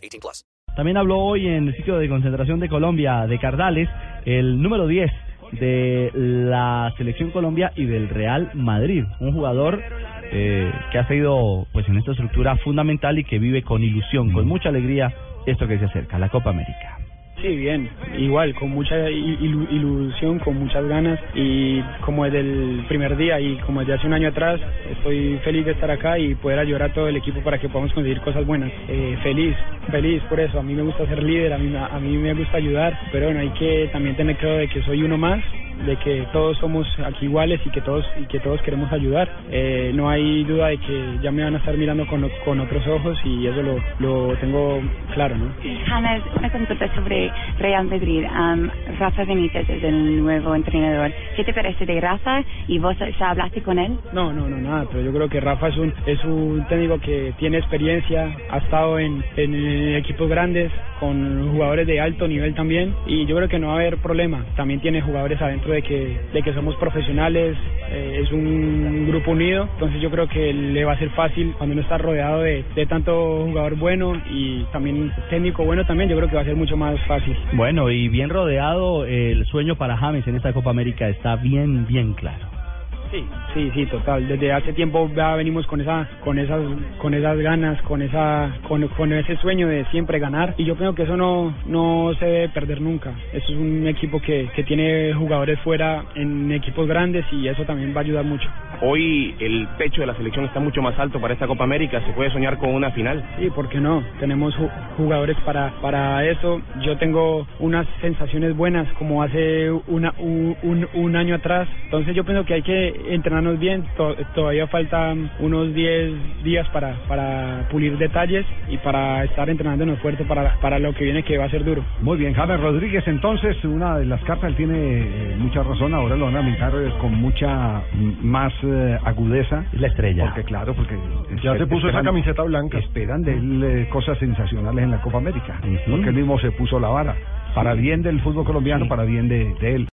18 plus. También habló hoy en el sitio de concentración de Colombia de Cardales el número 10 de la selección Colombia y del Real Madrid, un jugador eh, que ha sido pues en esta estructura fundamental y que vive con ilusión, con mucha alegría esto que se acerca, la Copa América. Sí, bien, igual, con mucha ilu- ilusión, con muchas ganas y como desde el primer día y como desde hace un año atrás, estoy feliz de estar acá y poder ayudar a todo el equipo para que podamos conseguir cosas buenas. Eh, feliz, feliz por eso, a mí me gusta ser líder, a mí, a mí me gusta ayudar, pero bueno, hay que también tener claro de que soy uno más de que todos somos aquí iguales y que todos y que todos queremos ayudar. Eh, no hay duda de que ya me van a estar mirando con, con otros ojos y eso lo, lo tengo claro, ¿no? James, una consulta sobre Real Madrid. Am, Rafa Benítez es el nuevo entrenador. ¿Qué te parece de Rafa? ¿Y vos ya hablaste con él? No, no, no, nada, pero yo creo que Rafa es un, es un técnico que tiene experiencia, ha estado en, en equipos grandes, con jugadores de alto nivel también, y yo creo que no va a haber problema. También tiene jugadores adentro de que, de que somos profesionales, eh, es un grupo unido, entonces yo creo que le va a ser fácil cuando uno está rodeado de, de tanto jugador bueno y también técnico bueno también, yo creo que va a ser mucho más fácil. Bueno, y bien rodeado, el sueño para James en esta Copa América está bien, bien claro. Sí, sí, sí, total. Desde hace tiempo ya venimos con esa, con esas, con esas ganas, con esa, con, con ese sueño de siempre ganar. Y yo creo que eso no, no se debe perder nunca. Eso es un equipo que, que tiene jugadores fuera en equipos grandes y eso también va a ayudar mucho. Hoy el pecho de la selección está mucho más alto para esta Copa América. ¿Se puede soñar con una final? Sí, ¿por qué no? Tenemos ju- jugadores para, para eso. Yo tengo unas sensaciones buenas como hace una, un, un, un año atrás. Entonces yo pienso que hay que entrenarnos bien. To- todavía faltan unos 10 días para, para pulir detalles y para estar entrenándonos fuerte para, para lo que viene que va a ser duro. Muy bien, James Rodríguez, entonces, una de las cartas, él tiene eh, mucha razón, ahora lo van a mirar con mucha más eh, agudeza. Es la estrella. Porque claro, porque... Ya se puso esa camiseta blanca. Esperan de él eh, cosas sensacionales en la Copa América, porque él mismo se puso la vara, para bien del fútbol colombiano, para bien de, de él.